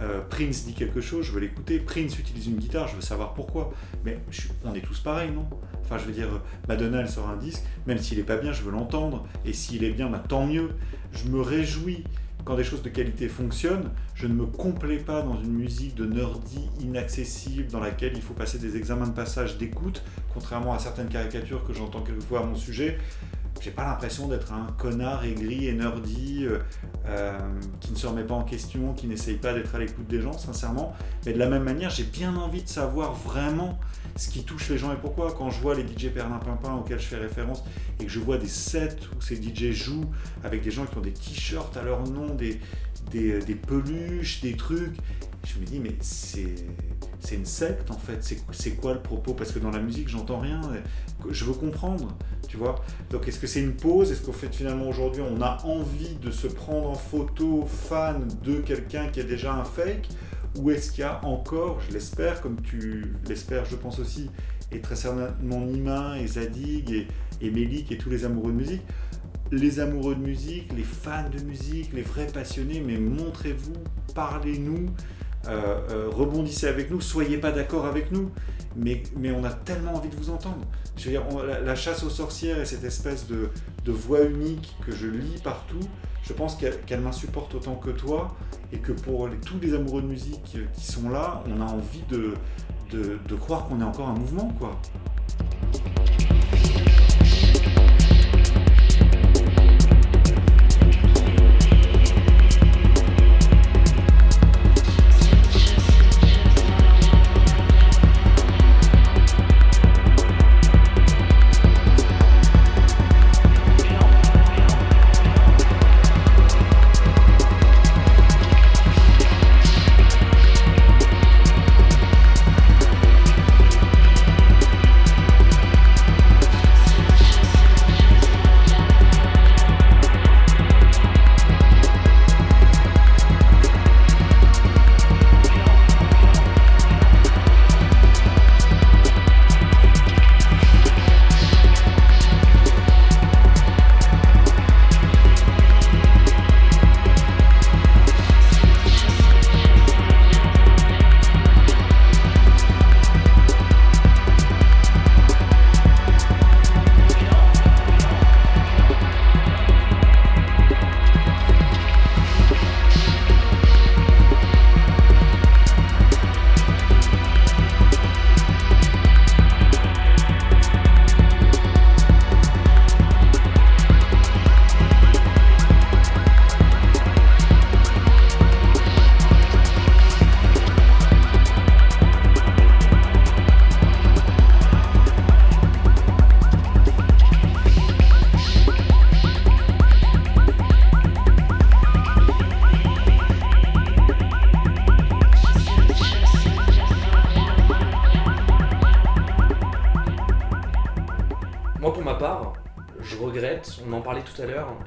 Euh, Prince dit quelque chose, je veux l'écouter. Prince utilise une guitare, je veux savoir pourquoi. Mais on est tous pareils, non? Enfin, je veux dire, Madonna, elle sort un disque, même s'il est pas bien, je veux l'entendre. Et s'il est bien, bah, tant mieux. Je me réjouis quand des choses de qualité fonctionnent. Je ne me complais pas dans une musique de nerdy inaccessible dans laquelle il faut passer des examens de passage d'écoute, contrairement à certaines caricatures que j'entends quelquefois à mon sujet. J'ai pas l'impression d'être un connard aigri et nerdy euh, euh, qui ne se remet pas en question, qui n'essaye pas d'être à l'écoute des gens, sincèrement. Mais de la même manière, j'ai bien envie de savoir vraiment ce qui touche les gens et pourquoi. Quand je vois les DJ Perlin Pimpin auxquels je fais référence et que je vois des sets où ces DJ jouent avec des gens qui ont des t-shirts à leur nom, des, des, des peluches, des trucs, je me dis, mais c'est c'est une secte en fait. C'est quoi le propos? Parce que dans la musique, j'entends rien. Je veux comprendre, tu vois. Donc est-ce que c'est une pause? Est-ce qu'au fait finalement aujourd'hui, on a envie de se prendre en photo fan de quelqu'un qui est déjà un fake? Ou est-ce qu'il y a encore, je l'espère, comme tu l'espères, je pense aussi, et très certainement Nima et Zadig et, et Melik et tous les amoureux de musique, les amoureux de musique, les fans de musique, les vrais passionnés, mais montrez-vous, parlez-nous, euh, euh, rebondissez avec nous, soyez pas d'accord avec nous, mais, mais on a tellement envie de vous entendre. Je veux dire, la, chasse aux sorcières et cette espèce de, voix unique que je lis partout, je pense qu'elle m'insupporte autant que toi, et que pour tous les amoureux de musique qui sont là, on a envie de, de, de croire qu'on est encore un mouvement, quoi.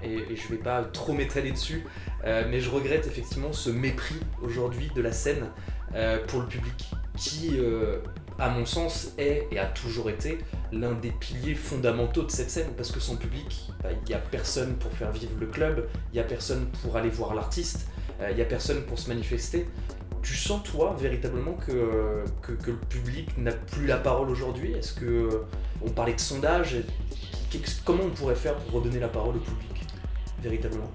Et, et je vais pas trop m'étaler dessus, euh, mais je regrette effectivement ce mépris aujourd'hui de la scène euh, pour le public, qui, euh, à mon sens, est et a toujours été l'un des piliers fondamentaux de cette scène, parce que sans public, bah, il n'y a personne pour faire vivre le club, il n'y a personne pour aller voir l'artiste, il n'y a personne pour se manifester. Tu sens toi véritablement que, le public n'a plus la parole aujourd'hui? Est-ce que on parlait de sondages qu'ex- comment on pourrait faire pour redonner la parole au public, véritablement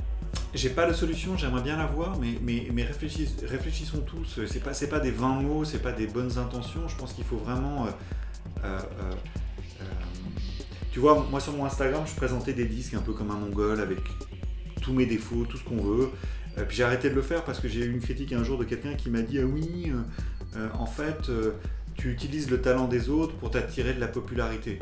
J'ai pas la solution, j'aimerais bien l'avoir, mais, mais, mais réfléchis- réfléchissons tous. C'est pas, pas des 20 mots, c'est pas des bonnes intentions. Je pense qu'il faut vraiment. euh, euh, euh, tu vois, moi sur mon Instagram, je présentais des disques un peu comme un mongol avec tous mes défauts, tout ce qu'on veut. Puis j'ai arrêté de le faire parce que j'ai eu une critique un jour de quelqu'un qui m'a dit Ah oui, en fait, tu utilises le talent des autres pour t'attirer de la popularité.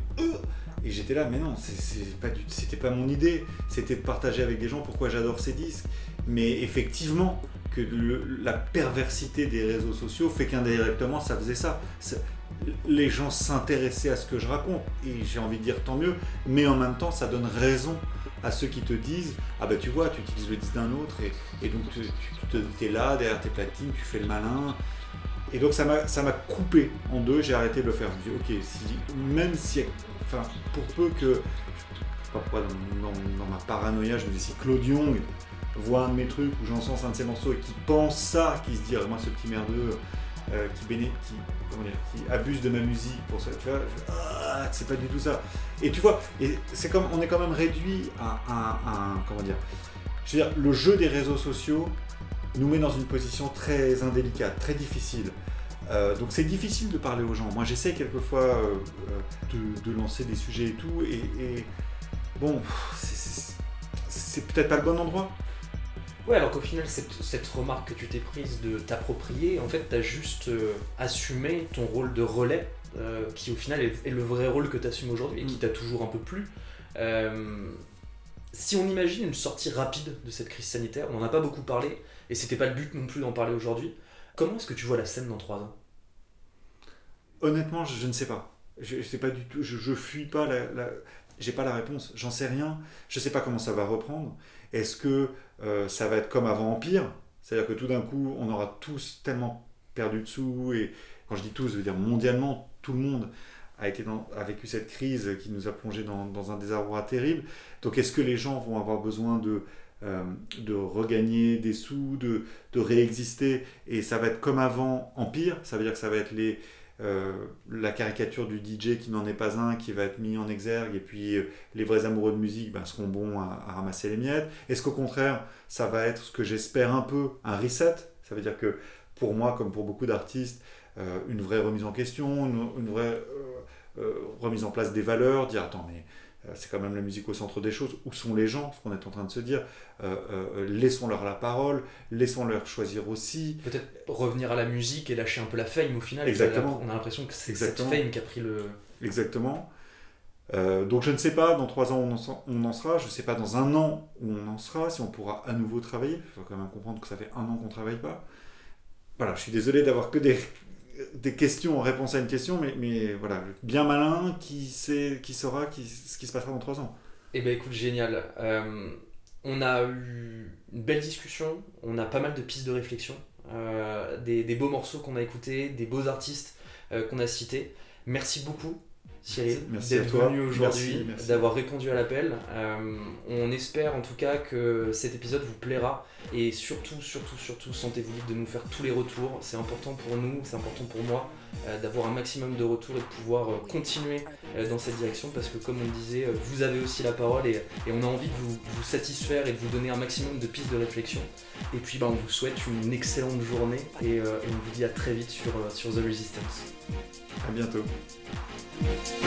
Et j'étais là, mais non, c'est pas c'était pas mon idée. C'était de partager avec des gens pourquoi j'adore ces disques. Mais effectivement, que la perversité des réseaux sociaux fait qu'indirectement, ça faisait ça. Les gens s'intéressaient à ce que je raconte, et j'ai envie de dire tant mieux, mais en même temps, ça donne raison à ceux qui te disent Ah bah tu vois, tu utilises le disque d'un autre, et, et donc tu, tu, es là, derrière tes platines, tu fais le malin. Et donc ça m'a coupé en deux, j'ai arrêté de le faire. Je me dis Ok, si, même si. Enfin, pour peu que. Je sais pas pourquoi, dans, dans- dans ma paranoïa, je me dis si Claude Young voit un de mes trucs où j'encense un de ses morceaux et qui pense ça, qui se dit, Ah, moi ce petit merdeux euh, qui, qui, abuse de ma musique pour ça, tu vois, ah, c'est pas du tout ça. Et tu vois, c'est comme, on est quand même réduit à un- comment dire, je veux dire, le jeu des réseaux sociaux nous met dans une position très indélicate, très difficile. Euh, donc c'est difficile de parler aux gens. Moi j'essaie quelquefois euh, euh, de, de lancer des sujets et tout, et, et bon, c'est- peut-être pas le bon endroit. Ouais, alors qu'au final, cette, cette remarque que tu t'es prise de t'approprier, en fait, t'as juste euh, assumé ton rôle de relais, qui au final est, est le vrai rôle que t'assumes aujourd'hui et qui Mm. t'a toujours un peu plu. Si on imagine une sortie rapide de cette crise sanitaire, on n'en a pas beaucoup parlé, et c'était pas le but non plus d'en parler aujourd'hui, comment est-ce que tu vois la scène dans 3 ans? Honnêtement, je, ne sais pas. Je, je sais pas du tout. Je, je fuis pas la. la- J'ai pas la réponse. J'en sais rien. Je sais pas comment ça va reprendre. Est-ce que euh, ça va être comme avant Empire C'est-à-dire que tout d'un coup, on aura tous tellement perdu de sous. Et quand je dis tous, je veux dire mondialement, tout le monde a, été dans- a vécu cette crise qui nous a plongé dans un désarroi terrible. Donc est-ce que les gens vont avoir besoin de, euh, de regagner des sous, de, de réexister Et ça va être comme avant Empire Ça veut dire que ça va être les euh, la caricature du DJ qui n'en est pas un, qui va être mis en exergue, et puis euh, les vrais amoureux de musique ben, seront bons à, ramasser les miettes. Est-ce qu'au contraire, ça va être ce que j'espère un peu, un reset? Ça veut dire que pour moi, comme pour beaucoup d'artistes, une vraie remise en question, une, vraie remise en place des valeurs, dire attends mais c'est quand même la musique au centre des choses, où sont les gens, ce qu'on est en train de se dire, Euh, euh, laissons-leur la parole, laissons-leur choisir aussi, Peut-être revenir à la musique et lâcher un peu la fame au final. Exactement. On a l'impression que c'est cette fame qui a pris le. Exactement. Euh, donc je ne sais pas, dans trois ans où on en, sera- on en sera, je ne sais pas dans un an où on en sera, si on pourra à nouveau travailler. Il faut quand même comprendre que ça fait un an qu'on ne travaille pas. Voilà, je suis désolé d'avoir que des, des questions en réponse à une question, mais, voilà, bien malin, qui, sait, qui saura ce qui se passera dans trois ans. Eh ben écoute, génial. Euh, on a eu une belle discussion, on a pas mal de pistes de réflexion, euh, des, des beaux morceaux qu'on a écoutés, des beaux artistes euh, qu'on a cités. Merci beaucoup, Cyril, d'être venu aujourd'hui, d'avoir répondu à l'appel. Euh, on espère en tout cas que cet épisode vous plaira et surtout, surtout, surtout, sentez-vous libre de nous faire tous les retours. C'est important pour nous, c'est important pour moi euh, d'avoir un maximum de retours et de pouvoir euh, continuer dans cette direction parce que comme on le disait, vous avez aussi la parole et, et on a envie de vous, vous satisfaire et de vous donner un maximum de pistes de réflexion. Et puis bah, on vous souhaite une excellente journée et, et on vous dit à très vite sur, sur The Resistance. À bientôt. Thank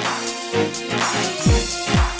you.